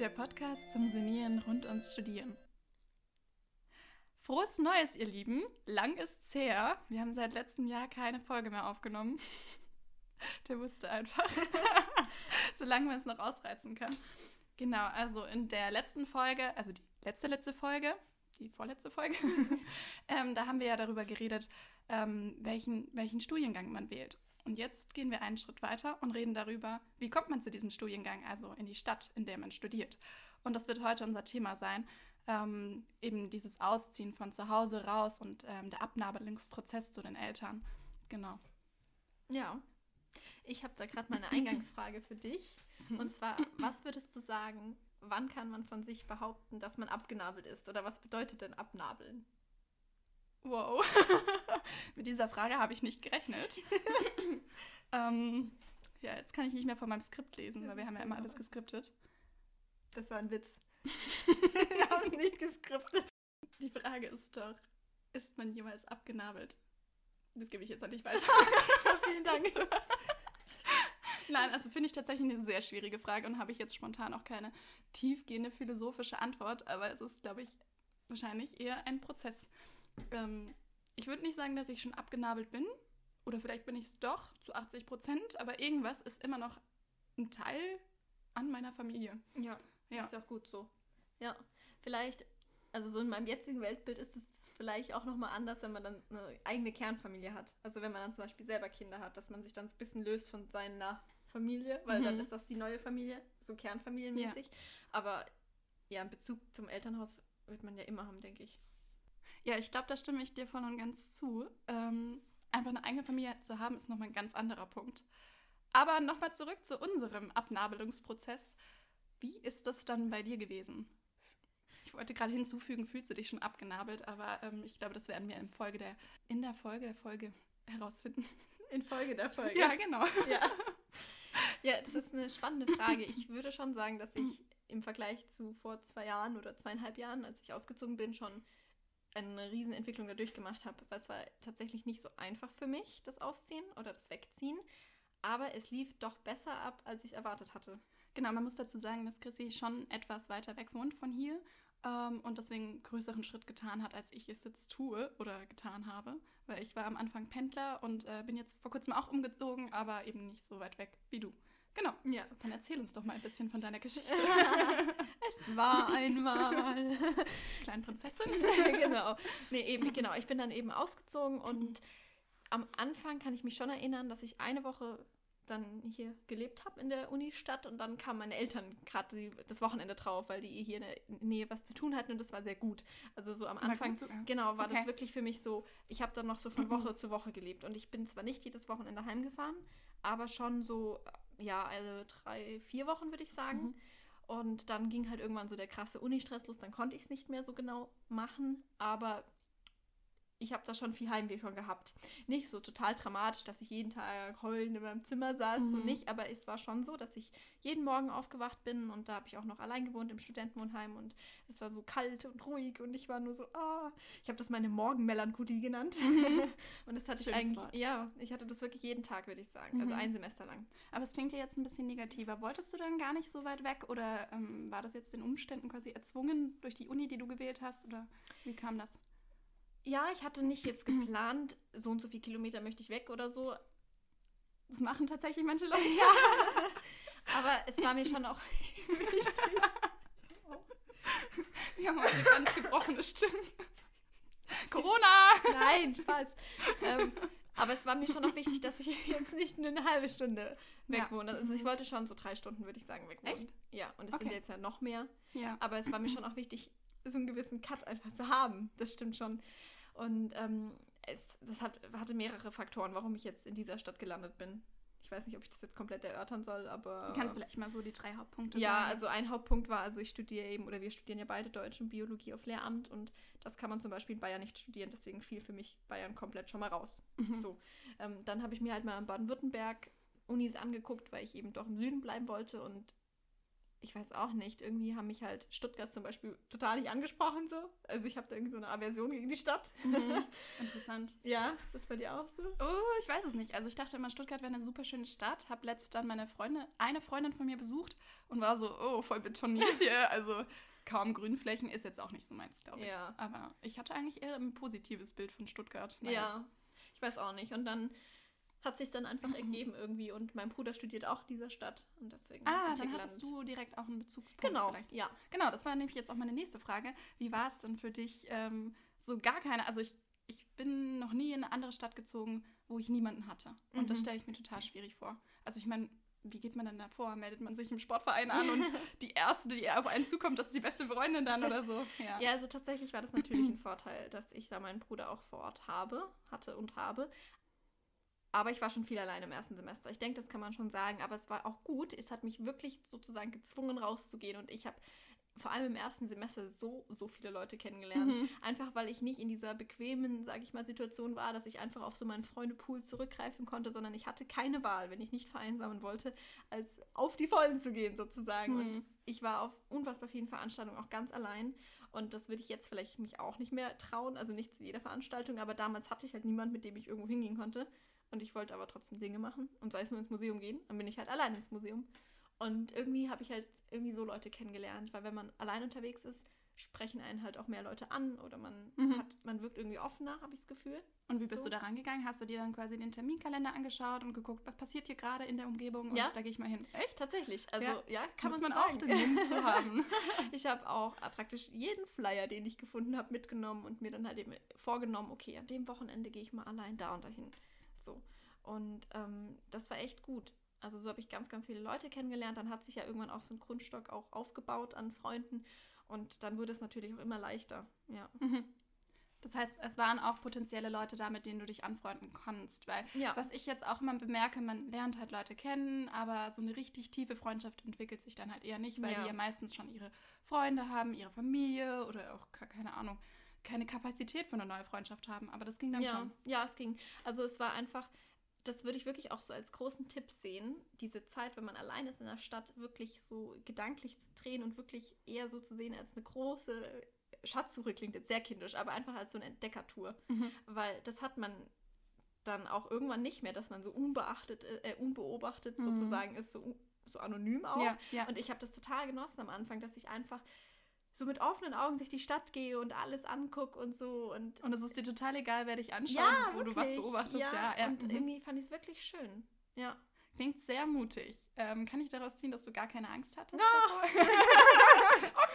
Der Podcast zum Senieren rund ums Studieren. Frohes Neues, ihr Lieben. Lang ist's her. Wir haben seit letztem Jahr keine Folge mehr aufgenommen. Der wusste einfach. Solange man es noch ausreizen kann. Genau, also in der letzten Folge, also die letzte, letzte Folge, die vorletzte Folge, ähm, da haben wir ja darüber geredet, ähm, welchen, welchen Studiengang man wählt. Und jetzt gehen wir einen Schritt weiter und reden darüber, wie kommt man zu diesem Studiengang, also in die Stadt, in der man studiert. Und das wird heute unser Thema sein. Ähm, eben dieses Ausziehen von zu Hause raus und ähm, der Abnabelungsprozess zu den Eltern. Genau. Ja, ich habe da gerade mal eine Eingangsfrage für dich. Und zwar, was würdest du sagen, wann kann man von sich behaupten, dass man abgenabelt ist? Oder was bedeutet denn abnabeln? Wow. Mit dieser Frage habe ich nicht gerechnet. ähm, ja, jetzt kann ich nicht mehr von meinem Skript lesen, weil wir haben ja immer alles geskriptet. Das war ein Witz. wir haben es nicht geskriptet. Die Frage ist doch, ist man jemals abgenabelt? Das gebe ich jetzt an dich weiter. Vielen Dank. Nein, also finde ich tatsächlich eine sehr schwierige Frage und habe ich jetzt spontan auch keine tiefgehende philosophische Antwort, aber es ist, glaube ich, wahrscheinlich eher ein Prozess. Ähm, ich würde nicht sagen, dass ich schon abgenabelt bin. Oder vielleicht bin ich es doch zu 80 Prozent, aber irgendwas ist immer noch ein Teil an meiner Familie. Ja, ja. ist ja auch gut so. Ja, vielleicht, also so in meinem jetzigen Weltbild ist es vielleicht auch nochmal anders, wenn man dann eine eigene Kernfamilie hat. Also wenn man dann zum Beispiel selber Kinder hat, dass man sich dann so ein bisschen löst von seiner Familie, weil mhm. dann ist das die neue Familie, so kernfamilienmäßig. Ja. Aber ja, in Bezug zum Elternhaus wird man ja immer haben, denke ich. Ja, ich glaube, da stimme ich dir voll und ganz zu. Ähm, einfach eine eigene Familie zu haben, ist nochmal ein ganz anderer Punkt. Aber nochmal zurück zu unserem Abnabelungsprozess. Wie ist das dann bei dir gewesen? Ich wollte gerade hinzufügen, fühlst du dich schon abgenabelt, aber ähm, ich glaube, das werden wir in, Folge der, in der Folge der Folge herausfinden. In Folge der Folge. Ja, genau. Ja. ja, das ist eine spannende Frage. Ich würde schon sagen, dass ich im Vergleich zu vor zwei Jahren oder zweieinhalb Jahren, als ich ausgezogen bin, schon eine Riesenentwicklung da durchgemacht habe, weil es war tatsächlich nicht so einfach für mich, das Ausziehen oder das Wegziehen. Aber es lief doch besser ab, als ich erwartet hatte. Genau, man muss dazu sagen, dass Chrissy schon etwas weiter weg wohnt von hier ähm, und deswegen einen größeren Schritt getan hat, als ich es jetzt tue oder getan habe. Weil ich war am Anfang Pendler und äh, bin jetzt vor kurzem auch umgezogen, aber eben nicht so weit weg wie du. Genau. Ja. Dann erzähl uns doch mal ein bisschen von deiner Geschichte. es war einmal. Kleine Prinzessin. genau. Nee, eben, genau. Ich bin dann eben ausgezogen und am Anfang kann ich mich schon erinnern, dass ich eine Woche dann hier gelebt habe in der Unistadt und dann kamen meine Eltern gerade das Wochenende drauf, weil die hier in der Nähe was zu tun hatten und das war sehr gut. Also so am Anfang, so, genau, war okay. das wirklich für mich so, ich habe dann noch so von mhm. Woche zu Woche gelebt und ich bin zwar nicht jedes Wochenende heimgefahren, aber schon so ja, alle drei, vier Wochen, würde ich sagen. Mhm. Und dann ging halt irgendwann so der krasse Uni-Stress los, dann konnte ich es nicht mehr so genau machen, aber ich habe da schon viel Heimweh schon gehabt. Nicht so total dramatisch, dass ich jeden Tag heulend in meinem Zimmer saß, mhm. so nicht, aber es war schon so, dass ich jeden Morgen aufgewacht bin und da habe ich auch noch allein gewohnt im Studentenwohnheim und es war so kalt und ruhig und ich war nur so, ah, oh. ich habe das meine Morgenmelancholie genannt. Mhm. und das hatte Schönes ich eigentlich, Wort. ja, ich hatte das wirklich jeden Tag, würde ich sagen, also mhm. also ein Semester lang. Aber es klingt ja jetzt ein bisschen negativer. Wolltest du dann gar nicht so weit weg oder ähm, war das jetzt den Umständen quasi erzwungen durch die Uni, die du gewählt hast oder wie kam das? Ja, ich hatte nicht jetzt geplant, so und so viele Kilometer möchte ich weg oder so. Das machen tatsächlich manche Leute. Ja. Aber es war mir schon auch wichtig. Wir haben heute ganz gebrochene Stimmen. Corona! Nein, Spaß. Ähm, aber es war mir schon auch wichtig, dass ich jetzt nicht nur eine halbe Stunde weg ja. wohne. Also ich wollte schon so drei Stunden, würde ich sagen, weg wohnen. Echt? Ja, und es okay. sind jetzt ja noch mehr. Ja. Aber es war mir schon auch wichtig, so einen gewissen Cut einfach zu haben. Das stimmt schon. Und ähm, es, das hat, hatte mehrere Faktoren, warum ich jetzt in dieser Stadt gelandet bin. Ich weiß nicht, ob ich das jetzt komplett erörtern soll, aber. Du kannst vielleicht mal so die drei Hauptpunkte ja, sagen. Ja, also ein Hauptpunkt war, also ich studiere eben, oder wir studieren ja beide Deutsch und Biologie auf Lehramt und das kann man zum Beispiel in Bayern nicht studieren, deswegen fiel für mich Bayern komplett schon mal raus. Mhm. So. Ähm, dann habe ich mir halt mal in Baden-Württemberg Unis angeguckt, weil ich eben doch im Süden bleiben wollte und ich weiß auch nicht, irgendwie haben mich halt Stuttgart zum Beispiel total nicht angesprochen so. Also ich habe da irgendwie so eine Aversion gegen die Stadt. Mhm. Interessant. ja, ist das bei dir auch so? Oh, ich weiß es nicht. Also ich dachte immer, Stuttgart wäre eine super schöne Stadt. Hab letzt dann meine Freunde, eine Freundin von mir besucht und war so, oh, voll betoniert hier. Also kaum Grünflächen ist jetzt auch nicht so meins, glaube ich. Ja. Aber ich hatte eigentlich eher ein positives Bild von Stuttgart. Ja, ich weiß auch nicht. Und dann hat sich dann einfach Mhm. ergeben irgendwie und mein Bruder studiert auch in dieser Stadt und deswegen Ah, dann hattest du direkt auch einen Bezugspunkt genau, vielleicht. ja. Genau, das war nämlich jetzt auch meine nächste Frage. Wie war es denn für dich ähm, so gar keine, also ich, ich bin noch nie in eine andere Stadt gezogen, wo ich niemanden hatte. Und das Mhm. stelle ich mir total schwierig vor. Also ich meine, wie geht man denn da vor? Meldet man sich im Sportverein an und die erste, die auf einen zukommt, das ist die beste Freundin dann oder so? Ja. Ja, also tatsächlich war das natürlich ein Vorteil, dass ich da meinen Bruder auch vor Ort habe, hatte und habe. Aber ich war schon viel allein im ersten Semester. Ich denke, das kann man schon sagen. Aber es war auch gut. Es hat mich wirklich sozusagen gezwungen, rauszugehen. Und ich habe vor allem im ersten Semester so, so viele Leute kennengelernt. Mhm. Einfach weil ich nicht in dieser bequemen, sage ich mal, Situation war, dass ich einfach auf so meinen Freundepool zurückgreifen konnte, sondern ich hatte keine Wahl, wenn ich nicht vereinsamen wollte, als auf die Vollen zu gehen sozusagen. Mhm. Und ich war auf unfassbar vielen Veranstaltungen auch ganz allein. Und das würde ich jetzt vielleicht mich auch nicht mehr trauen, also nicht zu jeder Veranstaltung, aber damals hatte ich halt niemand, mit dem ich irgendwo hingehen konnte. Und ich wollte aber trotzdem Dinge machen und sei es nur ins Museum gehen, dann bin ich halt allein ins Museum. Und irgendwie habe ich halt irgendwie so Leute kennengelernt, weil wenn man allein unterwegs ist, sprechen einen halt auch mehr Leute an oder man Mhm. hat, man wirkt irgendwie offener, habe ich das Gefühl. Und wie bist So. du da rangegangen? Hast du dir dann quasi den Terminkalender angeschaut und geguckt, was passiert hier gerade in der Umgebung? Und Ja. da gehe ich mal hin. Echt? Tatsächlich. Also Ja. ja, kann Muss man, man so auch sagen. den zu haben. Ich habe auch äh, praktisch jeden Flyer, den ich gefunden habe, mitgenommen und mir dann halt eben vorgenommen, okay, an dem Wochenende gehe ich mal allein da und dahin. So. Und ähm, das war echt gut. Also so habe ich ganz, ganz viele Leute kennengelernt. Dann hat sich ja irgendwann auch so ein Grundstock auch aufgebaut an Freunden. Und dann wurde es natürlich auch immer leichter. Ja. Mhm. Das heißt, es waren auch potenzielle Leute da, mit denen du dich anfreunden kannst. Weil, Ja. was ich jetzt auch immer bemerke, man lernt halt Leute kennen, aber so eine richtig tiefe Freundschaft entwickelt sich dann halt eher nicht, weil Ja. die ja meistens schon ihre Freunde haben, ihre Familie oder auch, ke- keine Ahnung, keine Kapazität für eine neue Freundschaft haben. Aber das ging dann ja, schon. ja, es ging. Also es war einfach, das würde ich wirklich auch so als großen Tipp sehen, diese Zeit, wenn man allein ist in der Stadt, wirklich so gedanklich zu drehen und wirklich eher so zu sehen als eine große Schatzsuche klingt jetzt sehr kindisch, aber einfach als so eine Entdeckertour. Mhm. Weil das hat man dann auch irgendwann nicht mehr, dass man so unbeachtet, äh, unbeobachtet Mhm. sozusagen ist, so, so anonym auch. Ja, ja. Und ich habe das total genossen am Anfang, dass ich einfach so mit offenen Augen durch die Stadt gehe und alles angucke und so. Und Und es ist dir total egal, wer dich anschaut, ja, wo du was beobachtest. Ja, Ja, und mhm. irgendwie fand ich es wirklich schön. Ja. Klingt sehr mutig. Ähm, kann ich daraus ziehen, dass du gar keine Angst hattest? No.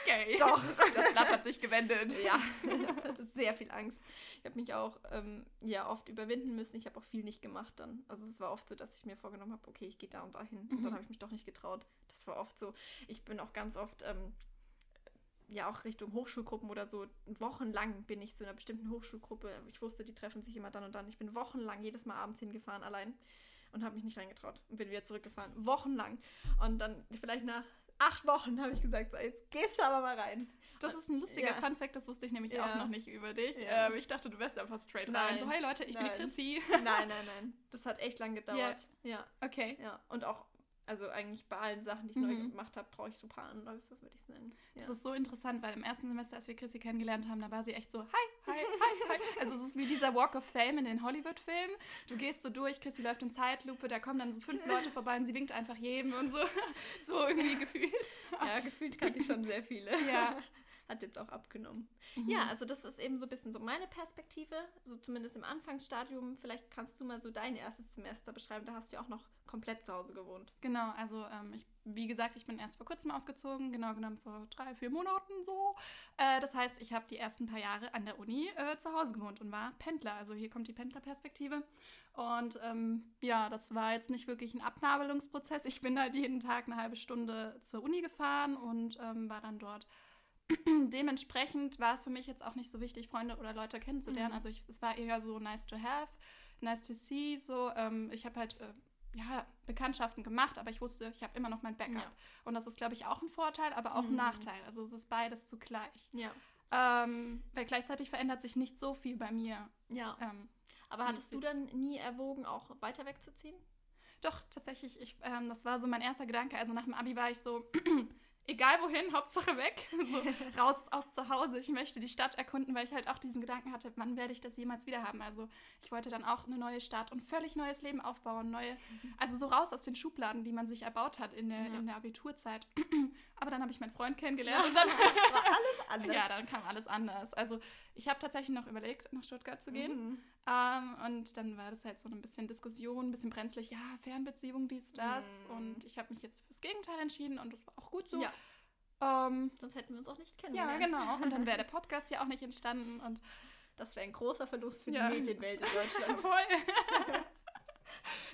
okay. Doch. Das Blatt hat sich gewendet. Ja, ich hatte sehr viel Angst. Ich habe mich auch ähm, ja, oft überwinden müssen. Ich habe auch viel nicht gemacht dann. Also es war oft so, dass ich mir vorgenommen habe, okay, ich gehe da und dahin. Und Mhm. dann habe ich mich doch nicht getraut. Das war oft so. Ich bin auch ganz oft, ähm, ja auch Richtung Hochschulgruppen oder so, wochenlang bin ich zu einer bestimmten Hochschulgruppe. Ich wusste, die treffen sich immer dann und dann. Ich bin wochenlang jedes Mal abends hingefahren allein und habe mich nicht reingetraut und bin wieder zurückgefahren. Wochenlang. Und dann vielleicht nach acht Wochen habe ich gesagt, so, jetzt gehst du aber mal rein. Das ist ein lustiger Ja. Funfact, das wusste ich nämlich Ja. auch noch nicht über dich. Ja. Ähm, ich dachte, du wärst einfach straight Nein. rein. So, hey Leute, ich bin die Nein. Chrissy. Nein, nein, nein. Das hat echt lang gedauert. Ja, Okay. ja. Und auch, also eigentlich bei allen Sachen, die ich Mhm. neu gemacht habe, brauche ich so ein paar Anläufe, würde ich es nennen. Ja. Das ist so interessant, weil im ersten Semester, als wir Chrissy kennengelernt haben, da war sie echt so, hi, hi, hi, hi. Also es ist wie dieser Walk of Fame in den Hollywood-Filmen. Du gehst so durch, Chrissy läuft in Zeitlupe, da kommen dann so fünf Leute vorbei und sie winkt einfach jedem und so. So irgendwie gefühlt. ja, gefühlt kannte ich schon sehr viele. Ja. Hat jetzt auch abgenommen. Mhm. Ja, also das ist eben so ein bisschen so meine Perspektive, so zumindest im Anfangsstadium. Vielleicht kannst du mal so dein erstes Semester beschreiben. Da hast du ja auch noch komplett zu Hause gewohnt. Genau, also ähm, ich, wie gesagt, ich bin erst vor kurzem ausgezogen, genau genommen vor drei, vier Monaten so. Äh, das heißt, ich habe die ersten paar Jahre an der Uni äh, zu Hause gewohnt und war Pendler. Also hier kommt die Pendlerperspektive. Und ähm, ja, das war jetzt nicht wirklich ein Abnabelungsprozess. Ich bin halt jeden Tag eine halbe Stunde zur Uni gefahren und ähm, war dann dort. Dementsprechend war es für mich jetzt auch nicht so wichtig, Freunde oder Leute kennenzulernen. Mhm. Also ich, es war eher so nice to have, nice to see. So, ähm, ich habe halt äh, ja, Bekanntschaften gemacht, aber ich wusste, ich habe immer noch mein Backup. Ja. Und das ist, glaube ich, auch ein Vorteil, aber auch ein Mhm. Nachteil. Also es ist beides zugleich. Ja. Ähm, weil gleichzeitig verändert sich nicht so viel bei mir. Ja. Ähm, Aber hattest du dann nie erwogen, auch weiter wegzuziehen? doch, tatsächlich, ich, ähm, das war so mein erster Gedanke. Also nach dem Abi war ich so, egal wohin, Hauptsache weg. So raus aus zu Hause. Ich möchte die Stadt erkunden, weil ich halt auch diesen Gedanken hatte, wann werde ich das jemals wieder haben? Also ich wollte dann auch eine neue Stadt und völlig neues Leben aufbauen, neue, also so raus aus den Schubladen, die man sich erbaut hat in der, Ja. in der Abiturzeit. Aber dann habe ich meinen Freund kennengelernt und dann War alles anders. ja, dann kam alles anders. Also ich habe tatsächlich noch überlegt, nach Stuttgart zu gehen. Mhm. Ähm, und dann war das halt so ein bisschen Diskussion, ein bisschen brenzlig, ja, Fernbeziehung, dies, das. Mhm. Und ich habe mich jetzt fürs Gegenteil entschieden und das war auch gut so. Ja, Ähm, sonst hätten wir uns auch nicht ja, kennengelernt. genau. Und dann wäre der Podcast ja auch nicht entstanden und Das wäre ein großer Verlust für Ja. die Medienwelt in Deutschland. voll.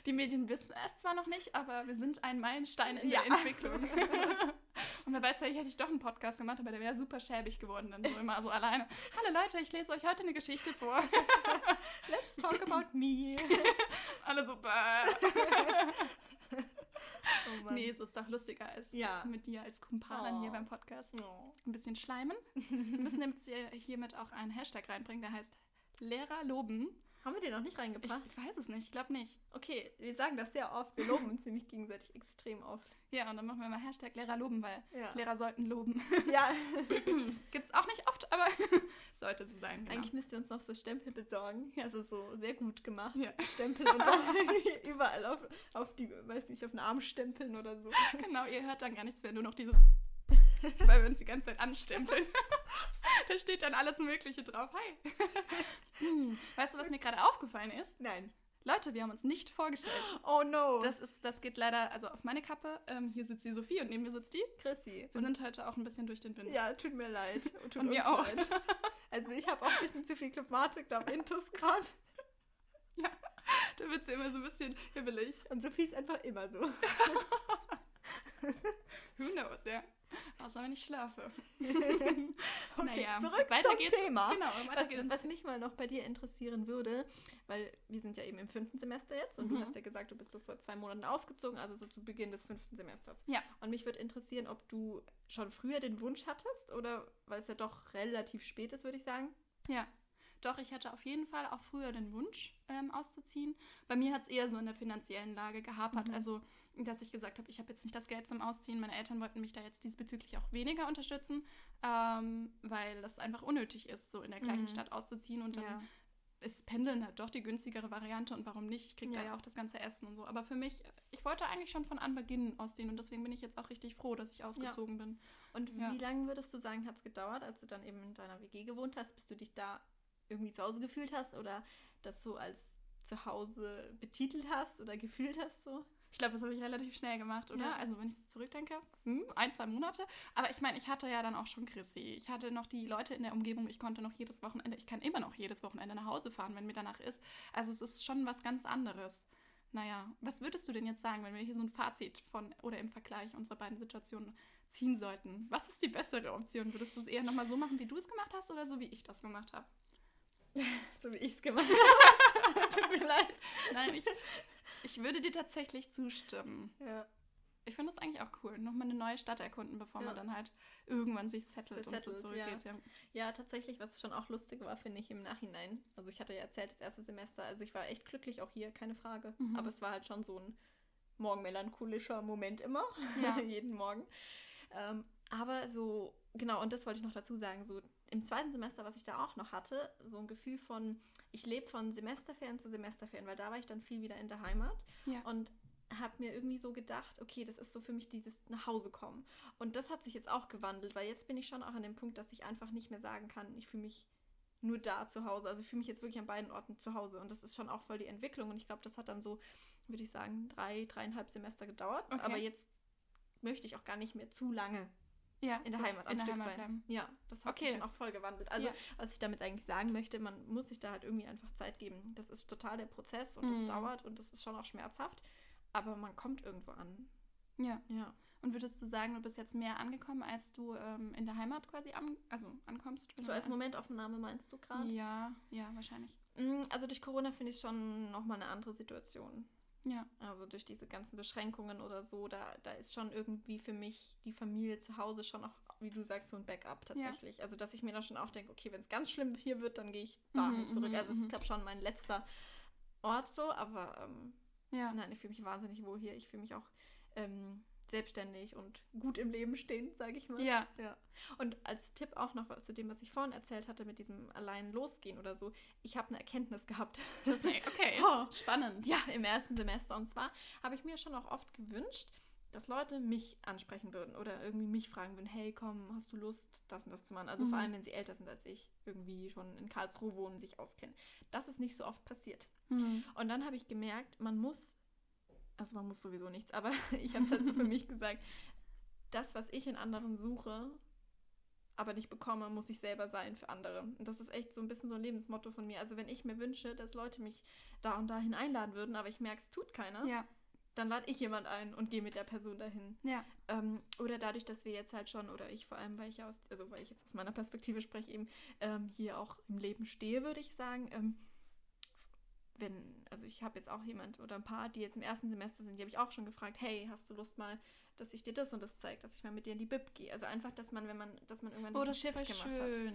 Die Medien wissen es zwar noch nicht, aber wir sind ein Meilenstein in Ja. der Entwicklung. Und wer weiß, vielleicht hätte ich doch einen Podcast gemacht, aber der wäre super schäbig geworden, dann so immer so alleine. Hallo Leute, ich lese euch heute eine Geschichte vor. Let's talk about me. Alle bäh. Oh Mann. Nee, es ist doch lustiger als Ja. mit dir als Kumpanin Oh. hier beim Podcast. Oh. Ein bisschen schleimen. Wir müssen jetzt hier- hiermit auch einen Hashtag reinbringen, der heißt Lehrer loben. Haben wir den noch nicht Ich, reingebracht? ich weiß es nicht, ich glaube nicht. Okay, wir sagen das sehr oft. Wir loben uns nämlich gegenseitig extrem oft. Ja, und dann machen wir mal Hashtag Lehrer loben, weil Ja. Lehrer sollten loben. Ja, Gibt es auch nicht oft, aber sollte so sein. Genau. eigentlich müsst ihr uns noch so Stempel besorgen. Also so sehr gut gemacht. Ja. Stempel und dann überall auf, auf die, weiß nicht, auf den Arm stempeln oder so. Genau, ihr hört dann gar nichts mehr, nur noch dieses, weil wir uns die ganze Zeit anstempeln. da steht dann alles Mögliche drauf. Hi. Hm, Weißt du, was mir gerade aufgefallen ist? Nein. Leute, wir haben uns nicht vorgestellt. Oh no. Das, ist, das geht leider also auf meine Kappe. Ähm, hier sitzt die Sophie und neben mir sitzt die. Chrissy. Wir sind heute auch ein bisschen durch den Wind. Ja, tut mir leid. Tut Und mir auch. Leid. Also ich habe auch ein bisschen zu viel Clubmatik da am Intus gerade. Da wird sie immer so ein bisschen hibbelig. Und Sophie ist einfach immer so. Who knows, ja. Außer wenn ich schlafe. Okay, Naja, zurück weiter zum geht's. Thema. Genau, Was, was mich mal noch bei dir interessieren würde, weil wir sind ja eben im fünften Semester jetzt und Mhm. du hast ja gesagt, du bist so vor zwei Monaten ausgezogen, also so zu Beginn des fünften Semesters. Ja. Und mich würde interessieren, ob du schon früher den Wunsch hattest oder weil es ja doch relativ spät ist, würde ich sagen. Ja. Doch, ich hatte auf jeden Fall auch früher den Wunsch, ähm, auszuziehen. Bei mir hat es eher so in der finanziellen Lage gehapert. Mhm. Also, dass ich gesagt habe, ich habe jetzt nicht das Geld zum Ausziehen. Meine Eltern wollten mich da jetzt diesbezüglich auch weniger unterstützen, ähm, weil das einfach unnötig ist, so in der gleichen Mhm. Stadt auszuziehen. Und dann ist Pendeln halt doch die günstigere Variante und warum nicht? Ich kriege da Ja. ja auch das ganze Essen und so. Aber für mich, ich wollte eigentlich schon von Anbeginn ausziehen und deswegen bin ich jetzt auch richtig froh, dass ich ausgezogen bin. Und Ja. wie lange würdest du sagen, hat es gedauert, als du dann eben in deiner WG gewohnt hast, bis du dich da irgendwie zu Hause gefühlt hast oder das so als Zuhause betitelt hast oder gefühlt hast so? Ich glaube, das habe ich relativ schnell gemacht, oder? Ja. Also wenn ich so zurückdenke, hm, ein, zwei Monate. Aber ich meine, ich hatte ja dann auch schon Chrissy. Ich hatte noch die Leute in der Umgebung. Ich konnte noch jedes Wochenende, ich kann immer noch jedes Wochenende nach Hause fahren, wenn mir danach ist. Also es ist schon was ganz anderes. Naja, was würdest du denn jetzt sagen, wenn wir hier so ein Fazit von oder im Vergleich unserer beiden Situationen ziehen sollten? Was ist die bessere Option? Würdest du es eher nochmal so machen, wie du es gemacht hast oder so, wie ich das gemacht habe? So wie ich es gemacht habe. Tut mir leid. Nein, ich, ich würde dir tatsächlich zustimmen. Ja. Ich finde das eigentlich auch cool. Nochmal eine neue Stadt erkunden, bevor Ja. man dann halt irgendwann sich settelt und so zurückgeht. Ja. ja, tatsächlich, was schon auch lustig war, finde ich im Nachhinein. Also ich hatte ja erzählt, das erste Semester, also ich war echt glücklich auch hier, keine Frage. Mhm. Aber es war halt schon so ein morgenmelancholischer Moment immer, Ja. jeden Morgen. Ähm, aber so, genau, und das wollte ich noch dazu sagen, so im zweiten Semester, was ich da auch noch hatte, so ein Gefühl von, ich lebe von Semesterferien zu Semesterferien, weil da war ich dann viel wieder in der Heimat Ja. und habe mir irgendwie so gedacht, okay, das ist so für mich dieses nach Hause kommen. Und das hat sich jetzt auch gewandelt, weil jetzt bin ich schon auch an dem Punkt, dass ich einfach nicht mehr sagen kann, ich fühle mich nur da zu Hause. Also ich fühle mich jetzt wirklich an beiden Orten zu Hause. Und das ist schon auch voll die Entwicklung. Und ich glaube, das hat dann so, würde ich sagen, drei, dreieinhalb Semester gedauert. Okay. Aber jetzt möchte ich auch gar nicht mehr zu lange ja, in der so Heimat am in der Stück Heimat sein. bleiben. Ja, das hat Okay. sich schon auch voll gewandelt. Also, Ja. was ich damit eigentlich sagen möchte, man muss sich da halt irgendwie einfach Zeit geben. Das ist total der Prozess und das Mhm. dauert und das ist schon auch schmerzhaft. Aber man kommt irgendwo an. Ja. Ja. Und würdest du sagen, du bist jetzt mehr angekommen, als du ähm, in der Heimat quasi an, also ankommst? So als Momentaufnahme meinst du gerade? Ja, ja, wahrscheinlich. Mm, Also durch Corona finde ich schon nochmal eine andere Situation. Ja. Also durch diese ganzen Beschränkungen oder so, da, da ist schon irgendwie für mich die Familie zu Hause schon auch, wie du sagst, so ein Backup tatsächlich. Also dass ich mir da schon auch denke, okay, wenn es ganz schlimm hier wird, dann gehe ich dahin Mhm, zurück. mhm, Also es mhm. ist, glaube schon mein letzter Ort so, aber ähm, Ja. nein, ich fühle mich wahnsinnig wohl hier. Ich fühle mich auch ähm, selbstständig und gut im Leben stehen, sage ich mal. Ja. ja. Und als Tipp auch noch zu dem, was ich vorhin erzählt hatte, mit diesem allein losgehen oder so, ich habe eine Erkenntnis gehabt. Das, okay, Oh. spannend. Ja, im ersten Semester. Und zwar habe ich mir schon auch oft gewünscht, dass Leute mich ansprechen würden oder irgendwie mich fragen würden, hey, komm, hast du Lust, das und das zu machen? Also vor Mhm. allem, wenn sie älter sind als ich, irgendwie schon in Karlsruhe wohnen, sich auskennen. Das ist nicht so oft passiert. Mhm. Und dann habe ich gemerkt, man muss, also man muss sowieso nichts, aber ich habe es halt so für mich gesagt, das, was ich in anderen suche, aber nicht bekomme, muss ich selber sein für andere. Und das ist echt so ein bisschen so ein Lebensmotto von mir. Also wenn ich mir wünsche, dass Leute mich da und dahin einladen würden, aber ich merke, es tut keiner, Ja, dann lade ich jemand ein und gehe mit der Person dahin. ja. Ähm, oder dadurch, dass wir jetzt halt schon, oder ich vor allem, weil ich aus, also weil ich jetzt aus meiner Perspektive spreche, eben ähm, hier auch im Leben stehe, würde ich sagen. Ähm, wenn, also ich habe jetzt auch jemand oder ein paar, die jetzt im ersten Semester sind, die habe ich auch schon gefragt, hey, hast du Lust mal, dass ich dir das und das zeige, dass ich mal mit dir in die Bib gehe. Also einfach, dass man, wenn man, dass man irgendwann Oh, das Shift voll gemacht hat.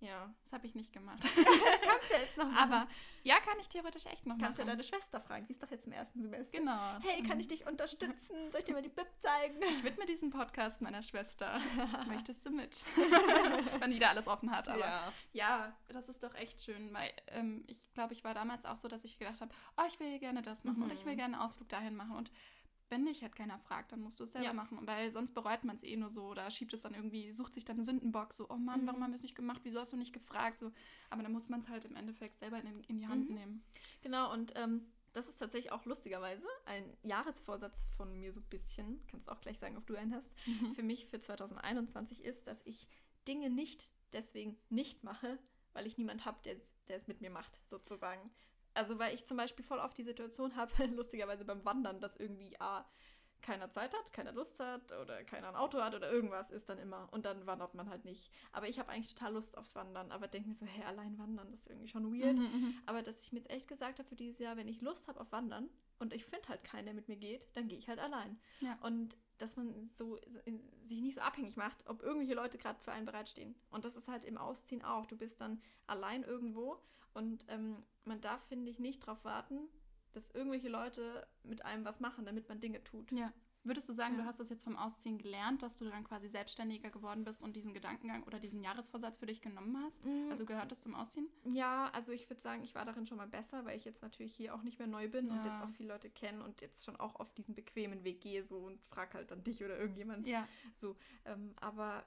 Ja. Das habe ich nicht gemacht. Kannst ja jetzt noch Aber ja, kann ich theoretisch echt noch kannst ja machen. deine Schwester fragen, die ist doch jetzt im ersten Semester. Genau. Hey, kann Mhm. ich dich unterstützen? Soll ich dir mal die Bib zeigen? Ich widme diesen Podcast meiner Schwester. Möchtest du mit? Wenn wieder alles offen hat. Aber ja, ja. das ist doch echt schön, weil ähm, ich glaube, ich war damals auch so, dass ich gedacht habe, oh, ich will gerne das machen und ich will Mhm. gerne einen Ausflug dahin machen. Und wenn dich halt keiner fragt, dann musst du es selber Ja. machen. Weil sonst bereut man es eh nur so oder schiebt es dann irgendwie, sucht sich dann einen Sündenbock, so, oh Mann, Mhm. warum haben wir es nicht gemacht? Wieso hast du nicht gefragt? So, aber dann muss man es halt im Endeffekt selber in, in die Hand Mhm. nehmen. Genau, und ähm, das ist tatsächlich auch lustigerweise ein Jahresvorsatz von mir so ein bisschen, kannst auch gleich sagen, ob du einen hast, Mhm. für mich für 2021 ist, dass ich Dinge nicht deswegen nicht mache, weil ich niemand habe, der es der es mit mir macht, sozusagen. Also weil ich zum Beispiel voll oft die Situation habe, lustigerweise beim Wandern, dass irgendwie A, keiner Zeit hat, keiner Lust hat oder keiner ein Auto hat oder irgendwas ist dann immer. Und dann wandert man halt nicht. Aber ich habe eigentlich total Lust aufs Wandern, aber denke mir so, hey, allein wandern, das ist irgendwie schon weird. Mhm, mhm. Aber dass ich mir jetzt echt gesagt habe für dieses Jahr, wenn ich Lust habe auf Wandern und ich finde halt keinen, der mit mir geht, dann gehe ich halt allein. Ja. Und dass man so so in, sich nicht so abhängig macht, ob irgendwelche Leute gerade für einen bereitstehen. Und das ist halt im Ausziehen auch. Du bist dann allein irgendwo und ähm, man darf, finde ich, nicht darauf warten, dass irgendwelche Leute mit einem was machen, damit man Dinge tut. Ja. Würdest du sagen, Ja. du hast das jetzt vom Ausziehen gelernt, dass du dann quasi selbstständiger geworden bist und diesen Gedankengang oder diesen Jahresvorsatz für dich genommen hast? Mhm. Also gehört das zum Ausziehen? Ja, also ich würde sagen, ich war darin schon mal besser, weil ich jetzt natürlich hier auch nicht mehr neu bin und Ja. jetzt auch viele Leute kenne und jetzt schon auch auf diesen bequemen Weg gehe so und frag halt dann dich oder irgendjemand. Ja. So, ähm, aber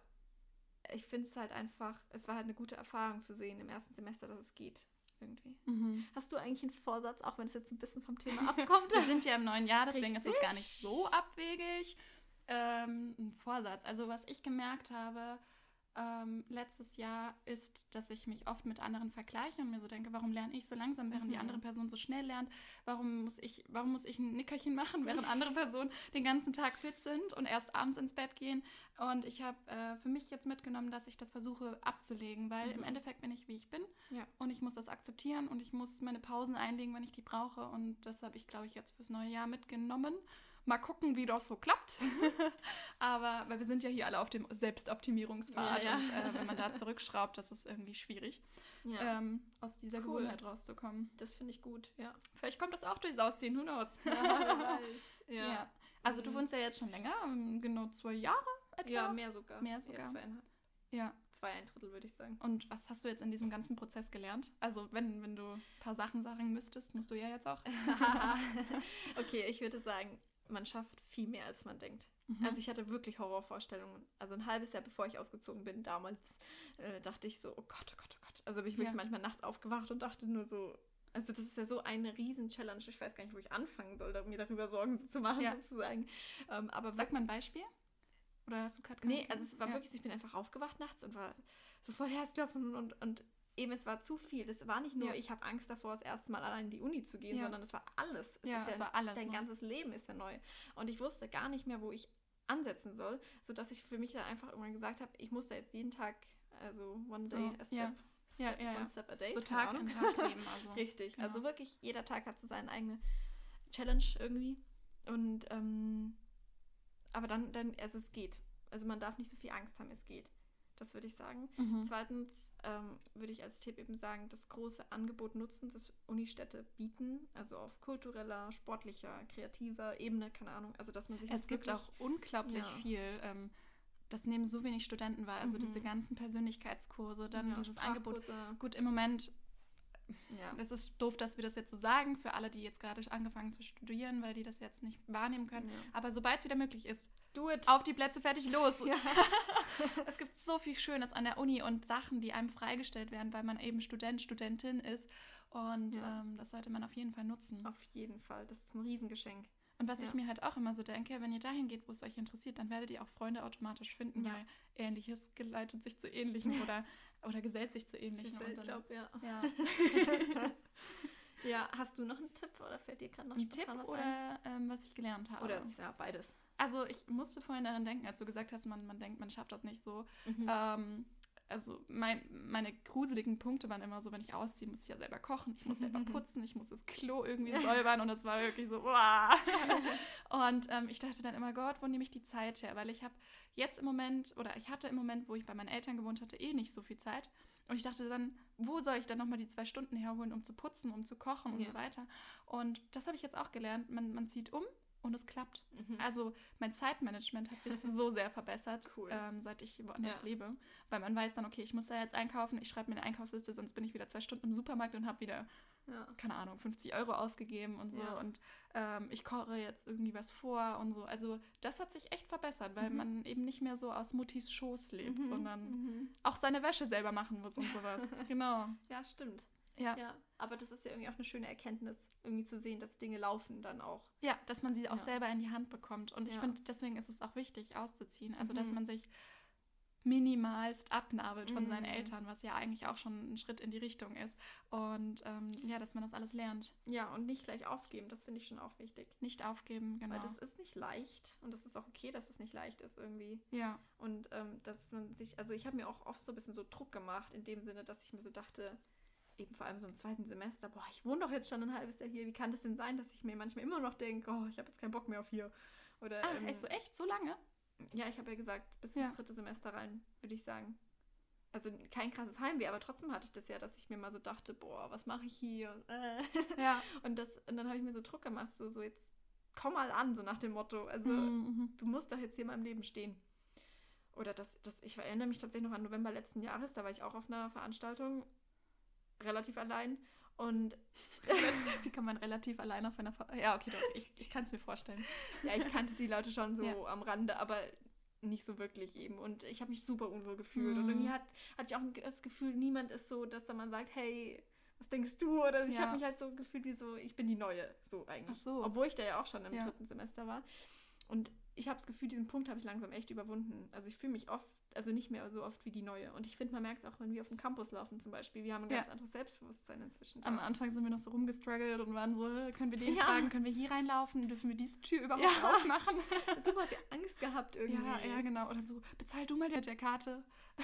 ich finde es halt einfach, es war halt eine gute Erfahrung zu sehen im ersten Semester, dass es geht. Irgendwie. Mhm. Hast du eigentlich einen Vorsatz, auch wenn es jetzt ein bisschen vom Thema abkommt? Wir sind ja im neuen Jahr, deswegen ist es Richtig. gar nicht so abwegig. Ähm, ein Vorsatz. Also was ich gemerkt habe ähm, letztes Jahr ist, dass ich mich oft mit anderen vergleiche und mir so denke, warum lerne ich so langsam, während die Mhm. andere Person so schnell lernt? Warum muss ich, warum muss ich ein Nickerchen machen, während andere Personen den ganzen Tag fit sind und erst abends ins Bett gehen? Und ich habe äh, für mich jetzt mitgenommen, dass ich das versuche abzulegen, weil im Mhm. Endeffekt bin ich, wie ich bin. Ja. Und ich muss das akzeptieren und ich muss meine Pausen einlegen, wenn ich die brauche. Und das habe ich, glaube ich, jetzt fürs neue Jahr mitgenommen. Mal gucken, wie das so klappt. Aber weil wir sind ja hier alle auf dem Selbstoptimierungspfad Ja, ja. und äh, wenn man da zurückschraubt, das ist irgendwie schwierig, Ja, ähm, aus dieser Cool. Gewohnheit rauszukommen. das finde ich gut, ja. Vielleicht kommt das auch durchs Ausziehen, who knows? Ja, Ja. Also du Mhm. wohnst ja jetzt schon länger, ähm, genau zwei Jahre etwa. Ja, mehr sogar. Mehr sogar. Ja, zweieinhalb. Ja. Zwei, ein Drittel, würde ich sagen. Und was hast du jetzt in diesem ganzen Prozess gelernt? Also wenn, wenn du ein paar Sachen sagen müsstest, musst du ja jetzt auch. okay, ich würde sagen, man schafft viel mehr, als man denkt. Mhm. Also ich hatte wirklich Horrorvorstellungen. Also ein halbes Jahr bevor ich ausgezogen bin, damals äh, dachte ich so, oh Gott, oh Gott, oh Gott. Also bin ich wirklich Ja. manchmal nachts aufgewacht und dachte nur so, also das ist ja so eine Riesen-Challenge. Ich weiß gar nicht, wo ich anfangen soll, mir darüber Sorgen zu machen, Ja. sozusagen. Ähm, aber Sag mal ein Beispiel. Oder hast du gerade Nee, also es war Ja. wirklich so, ich bin einfach aufgewacht nachts und war so voll Herzklopfen und, und eben es war zu viel. Das war nicht nur, Ja. ich habe Angst davor, das erste Mal allein in die Uni zu gehen, Ja. sondern es war alles. Es Ja, es war alles Dein neu. ganzes Leben ist ja neu. Und ich wusste gar nicht mehr, wo ich ansetzen soll, sodass ich für mich dann einfach irgendwann gesagt habe, ich muss da jetzt jeden Tag, also one So, day a step, ja. Ja, step ja, one ja. step a day. so Tag in Tag leben. Also. Richtig. Genau. Also wirklich, jeder Tag hat so seine eigene Challenge irgendwie. Und ähm, aber dann, dann, also es geht. Also man darf nicht so viel Angst haben, es geht. Das würde ich sagen. Mhm. Zweitens ähm, würde ich als Tipp eben sagen, das große Angebot nutzen, das Unistädte bieten, also auf kultureller, sportlicher, kreativer Ebene, keine Ahnung. Also dass man sich Es gibt wirklich- auch unglaublich Ja. viel. Ähm, das nehmen so wenig Studenten wahr. Also Mhm. diese ganzen Persönlichkeitskurse, dann ja, dieses Angebot. Gut, im Moment, Ja. es ist doof, dass wir das jetzt so sagen, für alle, die jetzt gerade angefangen zu studieren, weil die das jetzt nicht wahrnehmen können. Ja. Aber sobald es wieder möglich ist, Do it. auf die Plätze, fertig, los. Ja. Es gibt so viel Schönes an der Uni und Sachen, die einem freigestellt werden, weil man eben Student, Studentin ist. Und Ja. ähm, das sollte man auf jeden Fall nutzen. Auf jeden Fall. Das ist ein Riesengeschenk. Und was ich Ja. mir halt auch immer so denke, wenn ihr dahin geht, wo es euch interessiert, dann werdet ihr auch Freunde automatisch finden, Ja. weil Ähnliches geleitet sich zu Ähnlichem oder, oder gesellt sich zu Ähnlichem. Ich Und dann- glaube, ja. ja. Ja, hast du noch einen Tipp oder fällt dir gerade noch Ein Tipp was oder ähm, was ich gelernt habe? Oder ja, beides. Also ich musste vorhin daran denken, als du gesagt hast, man, man denkt, man schafft das nicht so. Mhm. Ähm, also mein, meine gruseligen Punkte waren immer so, wenn ich ausziehe, muss ich ja selber kochen, ich muss selber putzen, ich muss das Klo irgendwie säubern und das war wirklich so, wow. Und ähm, ich dachte dann immer, Gott, wo nehme ich die Zeit her? Weil ich habe jetzt im Moment, oder ich hatte im Moment, wo ich bei meinen Eltern gewohnt hatte, eh nicht so viel Zeit. Und ich dachte dann, wo soll ich dann nochmal die zwei Stunden herholen, um zu putzen, um zu kochen und Ja. so weiter. Und das habe ich jetzt auch gelernt. Man, man zieht um und es klappt. Mhm. Also mein Zeitmanagement hat sich so sehr verbessert, Cool. ähm, seit ich woanders Ja. lebe. Weil man weiß dann, okay, ich muss da jetzt einkaufen, ich schreibe mir eine Einkaufsliste, sonst bin ich wieder zwei Stunden im Supermarkt und habe wieder, ja. keine Ahnung, 50 Euro ausgegeben und so. Ja. Und ähm, ich koche jetzt irgendwie was vor und so. Also das hat sich echt verbessert, weil Mhm. man eben nicht mehr so aus Muttis Schoß lebt, Mhm. sondern Mhm. auch seine Wäsche selber machen muss und sowas. genau. Ja, stimmt. Ja. Ja, aber das ist ja irgendwie auch eine schöne Erkenntnis, irgendwie zu sehen, dass Dinge laufen dann auch. Ja, dass man sie auch Ja. selber in die Hand bekommt. Und ich Ja. finde, deswegen ist es auch wichtig, auszuziehen. Also, dass Mhm. man sich minimalst abnabelt von seinen Mhm. Eltern, was ja eigentlich auch schon ein Schritt in die Richtung ist. Und ähm, ja, dass man das alles lernt. Ja, und nicht gleich aufgeben, das finde ich schon auch wichtig. Nicht aufgeben, genau. Weil das ist nicht leicht und das ist auch okay, dass es nicht leicht ist irgendwie. ja, Und ähm, dass man sich, also ich habe mir auch oft so ein bisschen so Druck gemacht, in dem Sinne, dass ich mir so dachte, eben vor allem so im zweiten Semester, boah, ich wohne doch jetzt schon ein halbes Jahr hier, wie kann das denn sein, dass ich mir manchmal immer noch denke, oh, ich habe jetzt keinen Bock mehr auf hier. Oder, ah, ähm, echt so echt so lange? ja, ich habe ja gesagt, bis Ja. ins dritte Semester rein, würde ich sagen. Also kein krasses Heimweh, aber trotzdem hatte ich das ja, dass ich mir mal so dachte, boah, was mache ich hier? Äh. Ja. Und, das, und dann habe ich mir so Druck gemacht, so, so jetzt komm mal an, so nach dem Motto. Also Mhm. du musst doch jetzt hier in meinem Leben stehen. Oder das, das, ich erinnere mich tatsächlich noch an November letzten Jahres, da war ich auch auf einer Veranstaltung, relativ allein. Und Wie kann man relativ allein auf einer... Ver ja, okay, doch, ich, ich kann es mir vorstellen. ja, ich kannte die Leute schon so Ja. am Rande, aber nicht so wirklich eben. Und ich habe mich super unwohl gefühlt. Und Mhm. irgendwie hat, hatte ich auch das Gefühl, niemand ist so, dass da man sagt, hey, was denkst du? Oder ich Ja. habe mich halt so gefühlt wie so, ich bin die Neue, so eigentlich. Ach so. Obwohl ich da ja auch schon im Ja. dritten Semester war. Und ich habe das Gefühl, diesen Punkt habe ich langsam echt überwunden. Also ich fühle mich oft, also nicht mehr so oft wie die Neue. Und ich finde, man merkt es auch, wenn wir auf dem Campus laufen zum Beispiel. Wir haben ein Ja. ganz anderes Selbstbewusstsein inzwischen. Am. Anfang sind wir noch so rumgestruggelt und waren so, äh, können wir den Ja. fragen, können wir hier reinlaufen, dürfen wir diese Tür überhaupt Ja. aufmachen? super viel Angst gehabt irgendwie. Ja, ja, genau. Oder so, bezahl du mal die der Karte.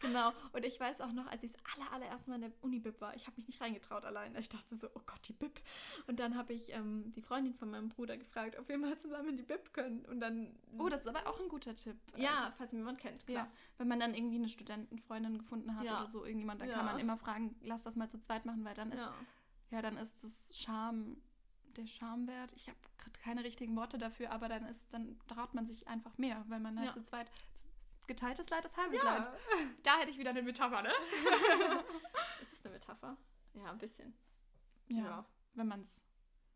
Genau. Und ich weiß auch noch, als ich das aller, allererste Mal in der Uni-Bib war, ich habe mich nicht reingetraut allein. Ich dachte so, oh Gott, die Bib. Und dann habe ich ähm, die Freundin von meinem Bruder gefragt, ob wir mal zusammen in die Bib können. Und dann. Oh, das ist aber auch ein guter Tipp. Ja, falls ihn jemand kennt, klar. Ja, wenn man dann irgendwie eine Studentenfreundin gefunden hat Ja. oder so irgendjemand, dann Ja. kann man immer fragen, lass das mal zu zweit machen, weil dann ist, Ja. dann ist das Charme, der Charmewert, ich habe gerade keine richtigen Worte dafür, aber dann ist, dann traut man sich einfach mehr, weil man halt zu zweit, geteiltes Leid ist halbes Ja. Leid. Da hätte ich wieder eine Metapher, ne? Ist das eine Metapher? Ja, ein bisschen. Ja, Ja. wenn man es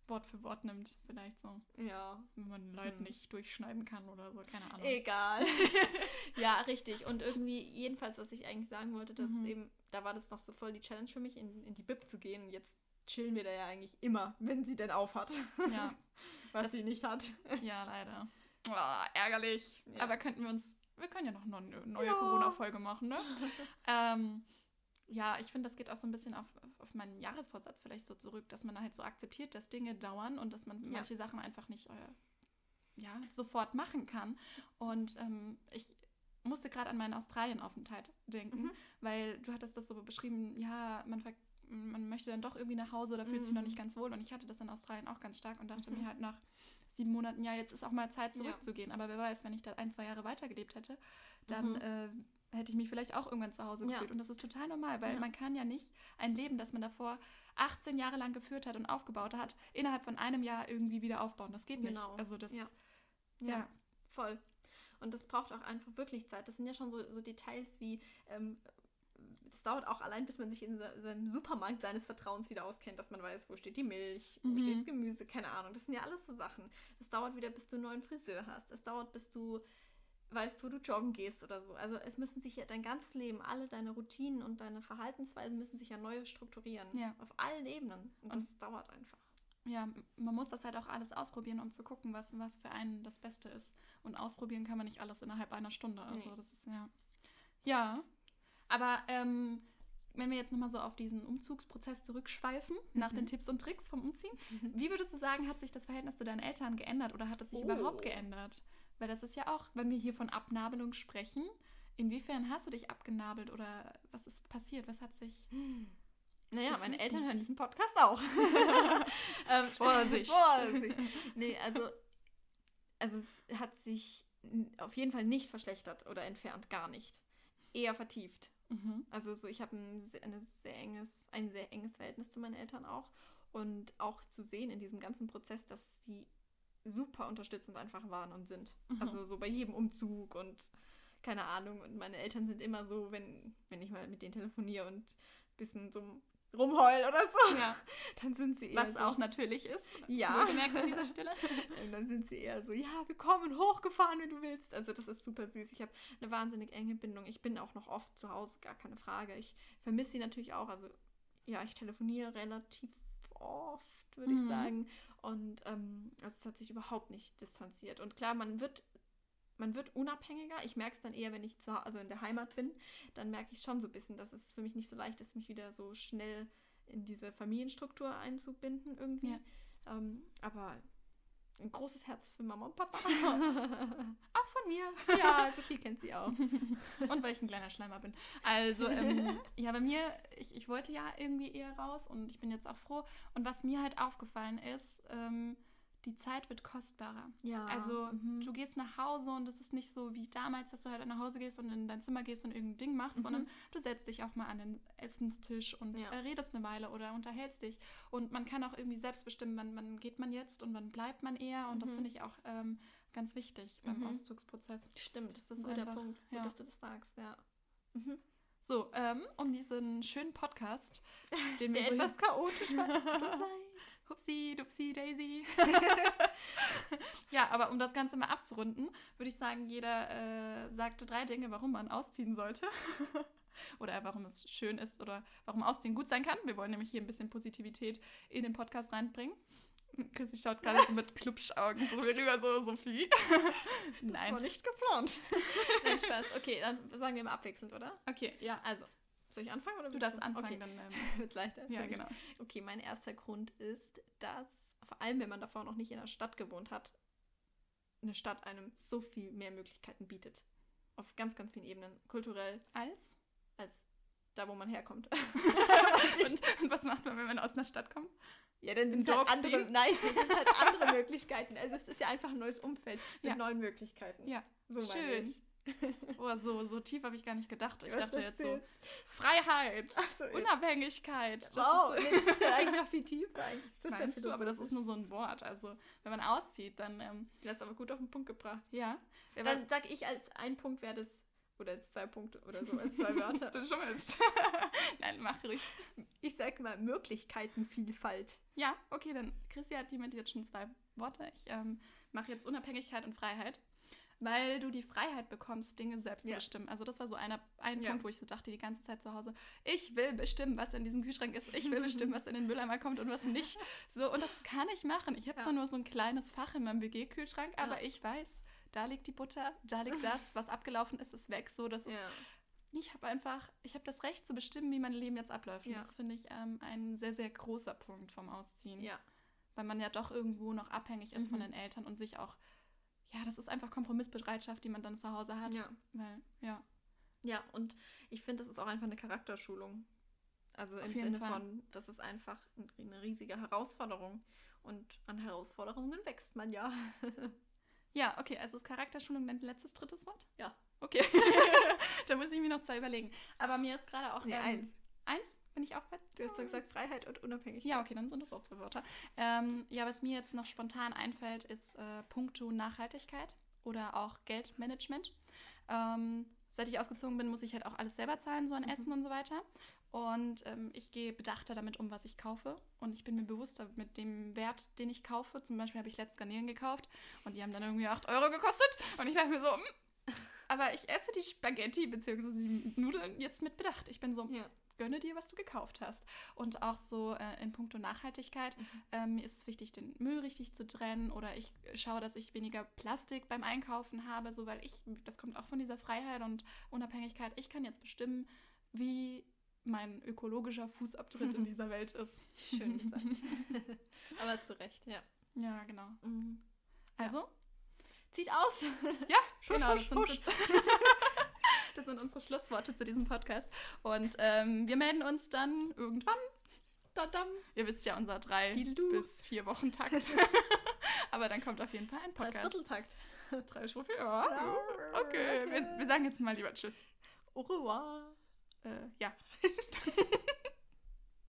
Wort für Wort nimmt, vielleicht so. Ja. Wenn man Leid Hm. nicht durchschneiden kann oder so, keine Ahnung. Egal. ja, richtig. Und irgendwie, jedenfalls, was ich eigentlich sagen wollte, dass Mhm. eben, da war das noch so voll die Challenge für mich, in, in die Bib zu gehen. Und jetzt chillen wir da ja eigentlich immer, wenn sie denn aufhat. Ja, Was Das- sie nicht hat. ja, leider. Oh, ärgerlich. Ja. Aber könnten wir uns, wir können ja noch eine neue Ja. Corona-Folge machen, ne? ähm, ja, ich finde, das geht auch so ein bisschen auf, auf, meinen Jahresvorsatz vielleicht so zurück, dass man halt so akzeptiert, dass Dinge dauern und dass man Ja. manche Sachen einfach nicht äh, ja, sofort machen kann. Und ähm, ich musste gerade an meinen Australien-Aufenthalt denken, Mhm. weil du hattest das so beschrieben, ja, man, ver- man möchte dann doch irgendwie nach Hause oder fühlt sich noch Mhm. nicht ganz wohl. Und ich hatte das in Australien auch ganz stark und dachte Mhm. mir halt nach sieben Monaten, ja, jetzt ist auch mal Zeit Ja. zurückzugehen. Aber wer weiß, wenn ich da ein, zwei Jahre weitergelebt hätte, dann Mhm. äh, hätte ich mich vielleicht auch irgendwann zu Hause Ja. gefühlt. Und das ist total normal, weil Ja. man kann ja nicht ein Leben, das man davor 18 Jahre lang geführt hat und aufgebaut hat, innerhalb von einem Jahr irgendwie wieder aufbauen. Das geht Genau. nicht. Also das, Ja. ja. Ja, voll. Und das braucht auch einfach wirklich Zeit. Das sind ja schon so, so Details wie, ähm, das dauert auch allein, bis man sich in se- seinem Supermarkt seines Vertrauens wieder auskennt, dass man weiß, wo steht die Milch, wo Mhm. steht das Gemüse, keine Ahnung. Das sind ja alles so Sachen. Das dauert wieder, bis du einen neuen Friseur hast. Es dauert, bis du weißt, wo du joggen gehst oder so. Also es müssen sich ja dein ganzes Leben, alle deine Routinen und deine Verhaltensweisen müssen sich ja neu strukturieren. Ja. Auf allen Ebenen. Und, Und- das dauert einfach. ja, man muss das halt auch alles ausprobieren, um zu gucken, was, was für einen das Beste ist. Und ausprobieren kann man nicht alles innerhalb einer Stunde. Also Nee. das ist ja. Ja. Aber ähm, wenn wir jetzt nochmal so auf diesen Umzugsprozess zurückschweifen, nach den Mhm. Tipps und Tricks vom Umziehen, wie würdest du sagen, hat sich das Verhältnis zu deinen Eltern geändert oder hat es sich Oh. überhaupt geändert? Weil das ist ja auch, wenn wir hier von Abnabelung sprechen, inwiefern hast du dich abgenabelt oder was ist passiert? Was hat sich. Naja, Wie meine Eltern hören diesen Podcast auch. ähm, Vorsicht. Vorsicht. Nee, also, also es hat sich auf jeden Fall nicht verschlechtert oder entfernt, gar nicht. Eher vertieft. Mhm. Also so, ich habe ein, sehr enges, ein sehr enges Verhältnis zu meinen Eltern auch. Und auch zu sehen in diesem ganzen Prozess, dass die super unterstützend einfach waren und sind. Mhm. Also so bei jedem Umzug und keine Ahnung. Und meine Eltern sind immer so, wenn, wenn ich mal mit denen telefoniere und ein bisschen so rumheul oder so, Ja, dann sind sie eher was so, auch natürlich ist. Ja. Gemerkt an dieser Stelle. und dann sind sie eher so, ja, wir kommen hochgefahren, wenn du willst. Also das ist super süß. Ich habe eine wahnsinnig enge Bindung. Ich bin auch noch oft zu Hause, gar keine Frage. Ich vermisse sie natürlich auch. Also ja, ich telefoniere relativ oft, würde Mhm. ich sagen. Und ähm, also es hat sich überhaupt nicht distanziert. Und klar, man wird, man wird unabhängiger. Ich merke es dann eher, wenn ich zu, also in der Heimat bin. Dann merke ich schon so ein bisschen, dass es für mich nicht so leicht ist, mich wieder so schnell in diese Familienstruktur einzubinden irgendwie. Ja. Ähm, aber ein großes Herz für Mama und Papa. Auch von mir. ja, Sophie kennt sie auch. Und weil ich ein kleiner Schleimer bin. Also, ähm, ja, bei mir, ich, ich wollte ja irgendwie eher raus und ich bin jetzt auch froh. Und was mir halt aufgefallen ist, ähm, die Zeit wird kostbarer. Ja. Also mhm. du gehst nach Hause und es ist nicht so wie damals, dass du halt nach Hause gehst und in dein Zimmer gehst und irgendein Ding machst, Mhm. sondern du setzt dich auch mal an den Essenstisch und Ja. äh, redest eine Weile oder unterhältst dich. Und man kann auch irgendwie selbst bestimmen, wann, wann geht man jetzt und wann bleibt man eher. Und das Mhm. finde ich auch ähm, ganz wichtig beim Mhm. Auszugsprozess. Stimmt, Das das ist ein guter einfach- Punkt. Gut, ja. dass du das sagst, ja. Mhm. So, ähm, um diesen schönen Podcast, den wir Der so etwas chaotisch war, tut uns leid. Hupsi, dupsi, daisy. ja, aber um das Ganze mal abzurunden, würde ich sagen, jeder äh, sagte drei Dinge, warum man ausziehen sollte. oder warum es schön ist oder warum Ausziehen gut sein kann. Wir wollen nämlich hier ein bisschen Positivität in den Podcast reinbringen. Chrissy schaut gerade so mit Klubschaugen so rüber, so Sophie. Das war Nein. nicht geplant. Nein, Spaß. Okay, dann sagen wir mal abwechselnd, oder? Okay, ja. Also, soll ich anfangen? Oder Du darfst anfangen, Okay, dann. Ähm, wird's leichter. ja, genau. Okay, mein erster Grund ist, dass, vor allem wenn man davor noch nicht in der Stadt gewohnt hat, eine Stadt einem so viel mehr Möglichkeiten bietet. Auf ganz, ganz vielen Ebenen. Kulturell, Als? als da, wo man herkommt. und, und was macht man, wenn man aus einer Stadt kommt? ja, dann sind halt Dorf andere, nein, es sind halt andere Möglichkeiten. Also es ist ja einfach ein neues Umfeld mit Ja. neuen Möglichkeiten. Ja, so schön. ich. Oh, so, so tief habe ich gar nicht gedacht. Ich Was dachte jetzt so? Freiheit, so. Unabhängigkeit. Das Wow, ist nee, das ist ja eigentlich noch viel tiefer. Eigentlich ist das ja meinst du, aber das ist nur so ein Wort. Also, wenn man auszieht, dann, ähm, Du hast aber gut auf den Punkt gebracht. ja. ja Dann sag ich als ein Punkt wäre das, oder als zwei Punkte oder so, als zwei Wörter. du schummelst. Nein, mach ruhig. Ich sag mal Möglichkeitenvielfalt. Ja, okay, dann Chrissy hat hiermit jetzt schon zwei Worte. Ich ähm, mache jetzt Unabhängigkeit und Freiheit. Weil du die Freiheit bekommst, Dinge selbst zu Ja. bestimmen. Also das war so einer, ein Ja. Punkt, wo ich so dachte, die ganze Zeit zu Hause, ich will bestimmen, was in diesem Kühlschrank ist. Ich will bestimmen, was in den Mülleimer kommt und was nicht. So, und das kann ich machen. Ich habe Ja. zwar nur so ein kleines Fach in meinem WG-Kühlschrank, aber ich weiß, da liegt die Butter, da liegt das, was abgelaufen ist, ist weg. So, das ist, ich habe einfach, ich habe das Recht zu bestimmen, wie mein Leben jetzt abläuft. Und Ja. das finde ich ähm, ein sehr, sehr großer Punkt vom Ausziehen Ja. weil man ja doch irgendwo noch abhängig ist von Mhm. den Eltern und sich auch, ja, das ist einfach Kompromissbereitschaft, die man dann zu Hause hat. Ja. Weil, ja, Ja, und ich finde, das ist auch einfach eine Charakterschulung. Also Auf im Sinne Fall. von, das ist einfach ein- eine riesige Herausforderung. Und an Herausforderungen wächst man ja. ja, okay, also ist Charakterschulung dein letztes, drittes Wort? Ja. Okay. da muss ich mir noch zwei überlegen. Aber mir ist gerade auch. Nee, ähm, eins. Eins? Bin ich auch bei? Du hast doch gesagt Freiheit und Unabhängigkeit. Ja, okay, dann sind das auch zwei Wörter. Ähm, ja, was mir jetzt noch spontan einfällt, ist äh, puncto Nachhaltigkeit oder auch Geldmanagement. Ähm, seit ich ausgezogen bin, muss ich halt auch alles selber zahlen, so an Essen und so weiter. Und ähm, ich gehe bedachter damit um, was ich kaufe. Und ich bin mir bewusster mit dem Wert, den ich kaufe. Zum Beispiel habe ich letzte Garnelen gekauft und die haben dann irgendwie 8 Euro gekostet. Und ich dachte mir so, mm, aber ich esse die Spaghetti bzw. die Nudeln jetzt mit Bedacht. Ich bin so, Ja. Gönne dir, was du gekauft hast. Und auch so äh, in puncto Nachhaltigkeit, ähm, mir ist es wichtig, den Müll richtig zu trennen oder ich schaue, dass ich weniger Plastik beim Einkaufen habe, so weil ich, das kommt auch von dieser Freiheit und Unabhängigkeit, ich kann jetzt bestimmen, wie mein ökologischer Fußabtritt in dieser Welt ist. Schön gesagt. Aber hast du recht, ja. Ja, genau. Mhm. Also, Zieht aus. ja, genau, husch, das, sind, husch. Das sind unsere Schlussworte zu diesem Podcast. Und ähm, wir melden uns dann irgendwann. Dadam. Ihr wisst ja, unser drei Diddle-du. bis vier Wochen Takt. Aber dann kommt auf jeden Fall ein Drei Podcast. Vierteltakt. Drei Stufen, ja. Okay, wir, wir sagen jetzt mal lieber Tschüss. Au revoir. Äh, ja.